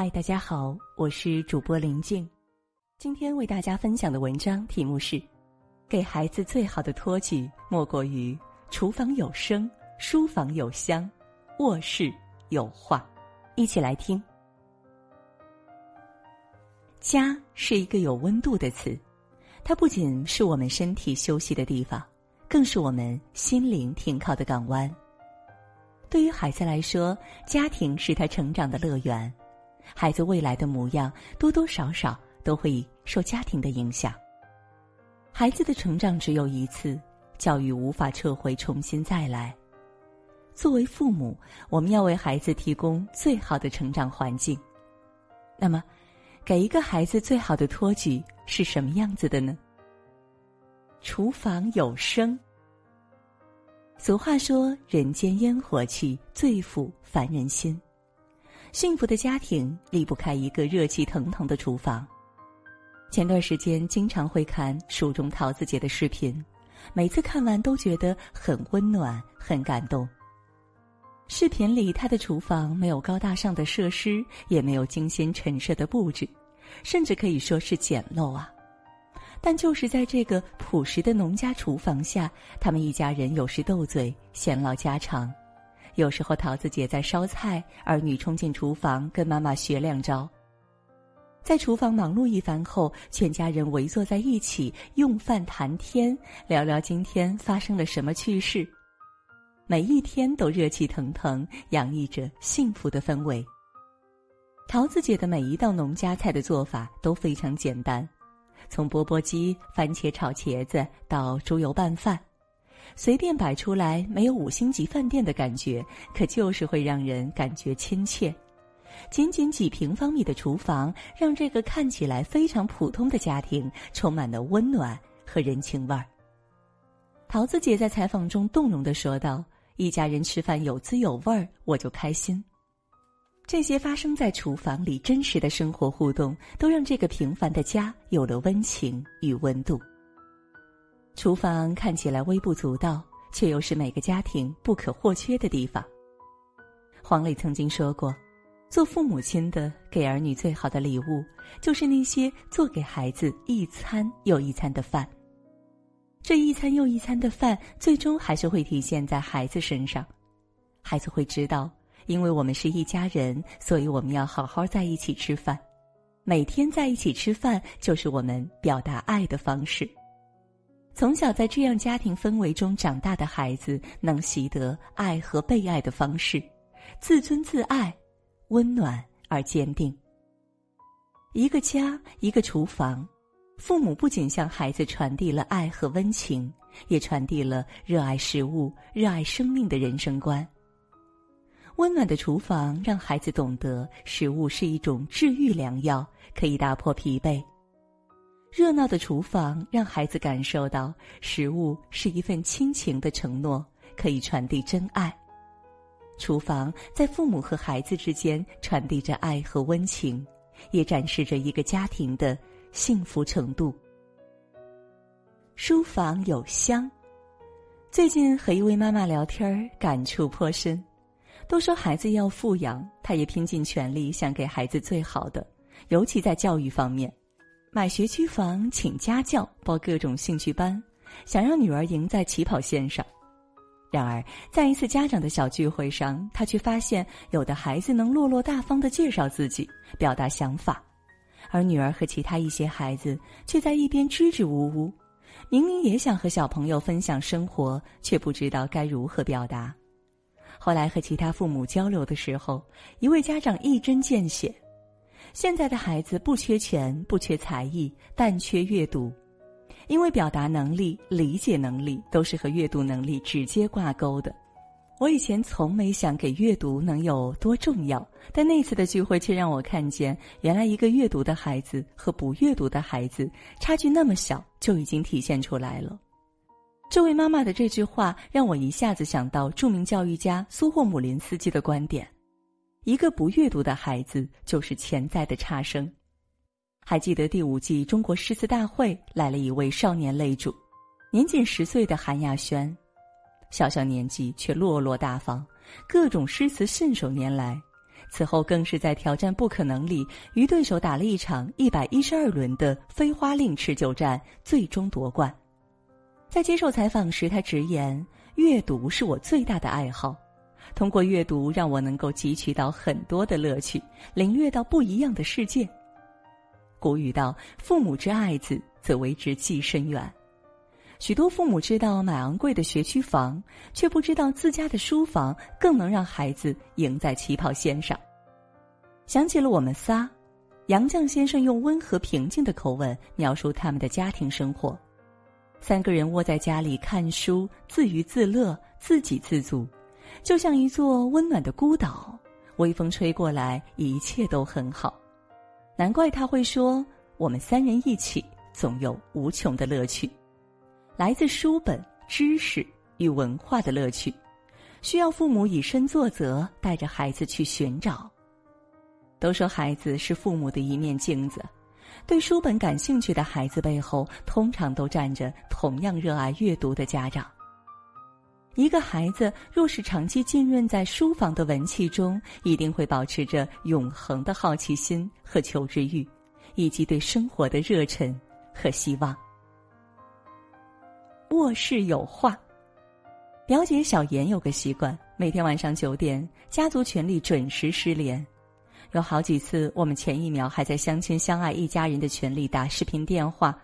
嗨，大家好，我是主播林静。今天为大家分享的文章题目是：给孩子最好的托举莫过于厨房有声，书房有香，卧室有画。一起来听。家是一个有温度的词，它不仅是我们身体休息的地方，更是我们心灵停靠的港湾。对于孩子来说，家庭是他成长的乐园。孩子未来的模样，多多少少都会受家庭的影响。孩子的成长只有一次，教育无法撤回，重新再来。作为父母，我们要为孩子提供最好的成长环境。那么，给一个孩子最好的托举是什么样子的呢？厨房有声。俗话说：“人间烟火气，最抚凡人心。”幸福的家庭离不开一个热气腾腾的厨房。前段时间经常会看蜀中桃子姐的视频，每次看完都觉得很温暖、很感动。视频里她的厨房没有高大上的设施，也没有精心陈设的布置，甚至可以说是简陋啊。但就是在这个朴实的农家厨房下，他们一家人有时斗嘴，闲唠家常。有时候桃子姐在烧菜，儿女冲进厨房跟妈妈学两招。在厨房忙碌一番后，全家人围坐在一起用饭谈天，聊聊今天发生了什么趣事。每一天都热气腾腾，洋溢着幸福的氛围。桃子姐的每一道农家菜的做法都非常简单，从钵钵鸡、番茄炒茄子到猪油拌饭。随便摆出来，没有五星级饭店的感觉，可就是会让人感觉亲切。仅仅几平方米的厨房，让这个看起来非常普通的家庭充满了温暖和人情味儿。桃子姐在采访中动容的说道：“一家人吃饭有滋有味儿，我就开心。”这些发生在厨房里真实的生活互动，都让这个平凡的家有了温情与温度。厨房看起来微不足道，却又是每个家庭不可或缺的地方。黄磊曾经说过：“做父母亲的给儿女最好的礼物，就是那些做给孩子一餐又一餐的饭。这一餐又一餐的饭，最终还是会体现在孩子身上。孩子会知道，因为我们是一家人，所以我们要好好在一起吃饭。每天在一起吃饭，就是我们表达爱的方式。”从小在这样家庭氛围中长大的孩子，能习得爱和被爱的方式，自尊自爱，温暖而坚定。一个家，一个厨房，父母不仅向孩子传递了爱和温情，也传递了热爱食物、热爱生命的人生观。温暖的厨房让孩子懂得，食物是一种治愈良药，可以打破疲惫。热闹的厨房让孩子感受到，食物是一份亲情的承诺，可以传递真爱。厨房在父母和孩子之间传递着爱和温情，也展示着一个家庭的幸福程度。书房有香，最近和一位妈妈聊天，感触颇深。都说孩子要富养，她也拼尽全力想给孩子最好的，尤其在教育方面。买学区房，请家教，报各种兴趣班，想让女儿赢在起跑线上。然而，在一次家长的小聚会上，他却发现有的孩子能落落大方的介绍自己，表达想法，而女儿和其他一些孩子却在一边支支吾吾。明明也想和小朋友分享生活，却不知道该如何表达。后来和其他父母交流的时候，一位家长一针见血。现在的孩子不缺钱，不缺才艺，但缺阅读，因为表达能力、理解能力都是和阅读能力直接挂钩的。我以前从没想给阅读能有多重要，但那次的聚会却让我看见，原来一个阅读的孩子和不阅读的孩子差距那么小，就已经体现出来了。这位妈妈的这句话让我一下子想到著名教育家苏霍姆林斯基的观点。一个不阅读的孩子就是潜在的差生。还记得第五季中国诗词大会来了一位少年擂主，年仅十岁的韩亚轩，小小年纪却落落大方，各种诗词信手拈来，此后更是在挑战不可能里与对手打了一场一百一十二轮的飞花令持久战，最终夺冠。在接受采访时，他直言：“阅读是我最大的爱好，通过阅读让我能够汲取到很多的乐趣，领略到不一样的世界。”古语道：“父母之爱子，则为之计深远。”许多父母知道买昂贵的学区房，却不知道自家的书房更能让孩子赢在起跑线上。想起了我们仨，杨绛先生用温和平静的口吻描述他们的家庭生活。三个人窝在家里看书，自娱自乐，自给自足，就像一座温暖的孤岛。微风吹过来，一切都很好。难怪他会说：“我们三人一起，总有无穷的乐趣，来自书本、知识与文化的乐趣，需要父母以身作则，带着孩子去寻找。”都说孩子是父母的一面镜子。对书本感兴趣的孩子背后，通常都站着同样热爱阅读的家长。一个孩子若是长期浸润在书房的文气中，一定会保持着永恒的好奇心和求知欲，以及对生活的热忱和希望。卧室有画，表姐小妍有个习惯，每天晚上九点，家族群里准时失联。有好几次，我们前一秒还在相亲相爱一家人的群里打视频电话，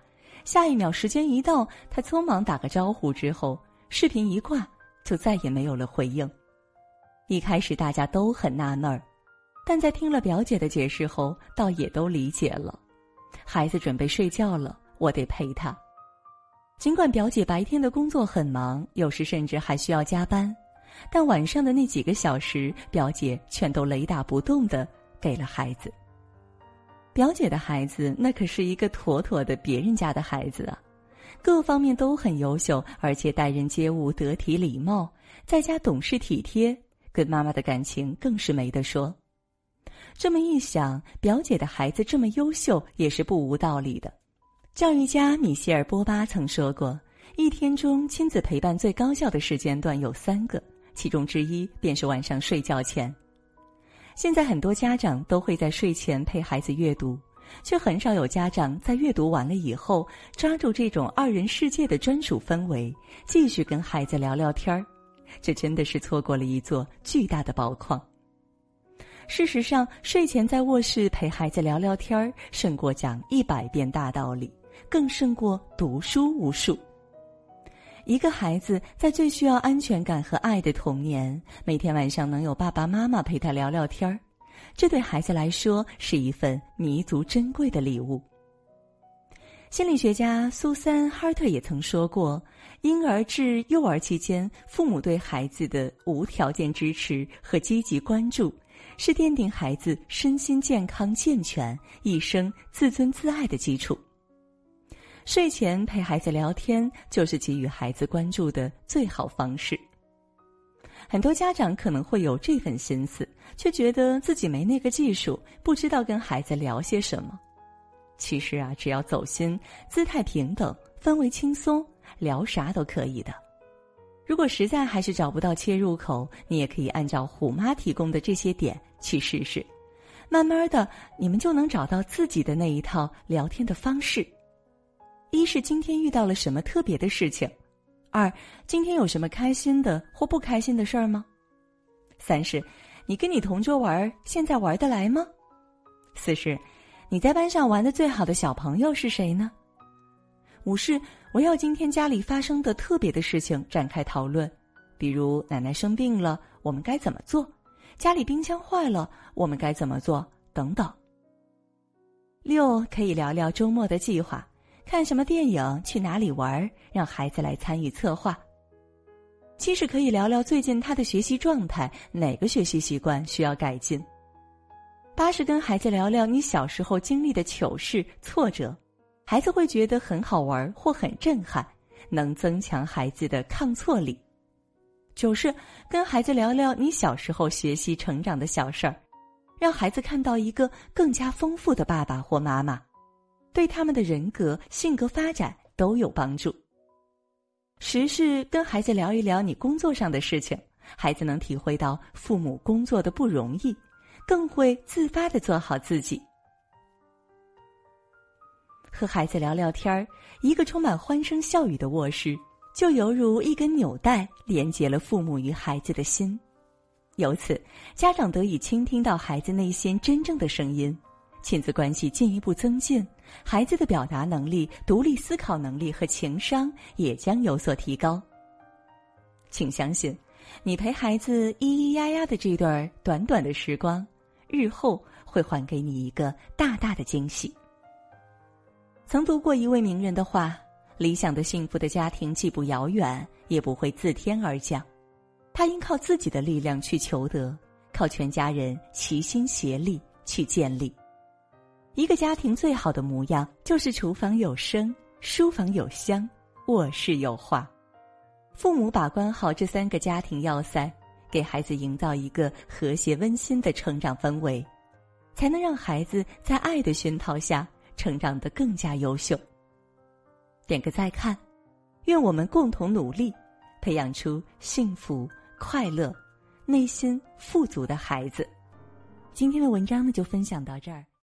下一秒时间一到，他匆忙打个招呼之后，视频一挂，就再也没有了回应。一开始大家都很纳闷儿，但在听了表姐的解释后，倒也都理解了。孩子准备睡觉了，我得陪他。尽管表姐白天的工作很忙，有时甚至还需要加班，但晚上的那几个小时，表姐全都雷打不动的。给了孩子。表姐的孩子那可是一个妥妥的别人家的孩子啊，各方面都很优秀，而且待人接物得体礼貌，在家懂事体贴，跟妈妈的感情更是没得说。这么一想，表姐的孩子这么优秀也是不无道理的。教育家米歇尔·波巴曾说过，一天中亲子陪伴最高效的时间段有三个，其中之一便是晚上睡觉前。现在很多家长都会在睡前陪孩子阅读，却很少有家长在阅读完了以后抓住这种二人世界的专属氛围，继续跟孩子聊聊天儿。这真的是错过了一座巨大的宝矿。事实上，睡前在卧室陪孩子聊聊天儿，胜过讲一百遍大道理，更胜过读书无数。一个孩子在最需要安全感和爱的童年，每天晚上能有爸爸妈妈陪他聊聊天儿，这对孩子来说是一份弥足珍贵的礼物。心理学家苏珊·哈特也曾说过，婴儿至幼儿期间，父母对孩子的无条件支持和积极关注，是奠定孩子身心健康健全、一生自尊自爱的基础。睡前陪孩子聊天，就是给予孩子关注的最好方式。很多家长可能会有这份心思，却觉得自己没那个技术，不知道跟孩子聊些什么。其实啊，只要走心，姿态平等，氛围轻松，聊啥都可以的。如果实在还是找不到切入口，你也可以按照虎妈提供的这些点去试试，慢慢的，你们就能找到自己的那一套聊天的方式。一是今天遇到了什么特别的事情，二今天有什么开心的或不开心的事儿吗？三是，你跟你同桌玩，现在玩得来吗？四是，你在班上玩的最好的小朋友是谁呢？五是，围绕今天家里发生的特别的事情展开讨论，比如奶奶生病了，我们该怎么做？家里冰箱坏了，我们该怎么做？等等。六可以聊聊周末的计划。看什么电影？去哪里玩？让孩子来参与策划。七是可以聊聊最近他的学习状态，哪个学习习惯需要改进。八是跟孩子聊聊你小时候经历的糗事、挫折，孩子会觉得很好玩或很震撼，能增强孩子的抗挫力。九是跟孩子聊聊你小时候学习成长的小事儿，让孩子看到一个更加丰富的爸爸或妈妈。对他们的人格、性格发展都有帮助。十是跟孩子聊一聊你工作上的事情，孩子能体会到父母工作的不容易，更会自发的做好自己。和孩子聊聊天儿，一个充满欢声笑语的卧室，就犹如一根纽带，连接了父母与孩子的心。由此，家长得以倾听到孩子内心真正的声音，亲子关系进一步增进，孩子的表达能力、独立思考能力和情商也将有所提高。请相信，你陪孩子咿咿呀呀的这段短短的时光。日后会还给你一个大大的惊喜。曾读过一位名人的话：“理想的幸福的家庭既不遥远，也不会自天而降，他应靠自己的力量去求得，靠全家人齐心协力去建立。一个家庭最好的模样，就是厨房有声，书房有香，卧室有画。父母把关好这三个家庭要塞。”给孩子营造一个和谐温馨的成长氛围，才能让孩子在爱的熏陶下成长得更加优秀。点个再看，愿我们共同努力，培养出幸福、快乐、内心富足的孩子。今天的文章呢，就分享到这儿。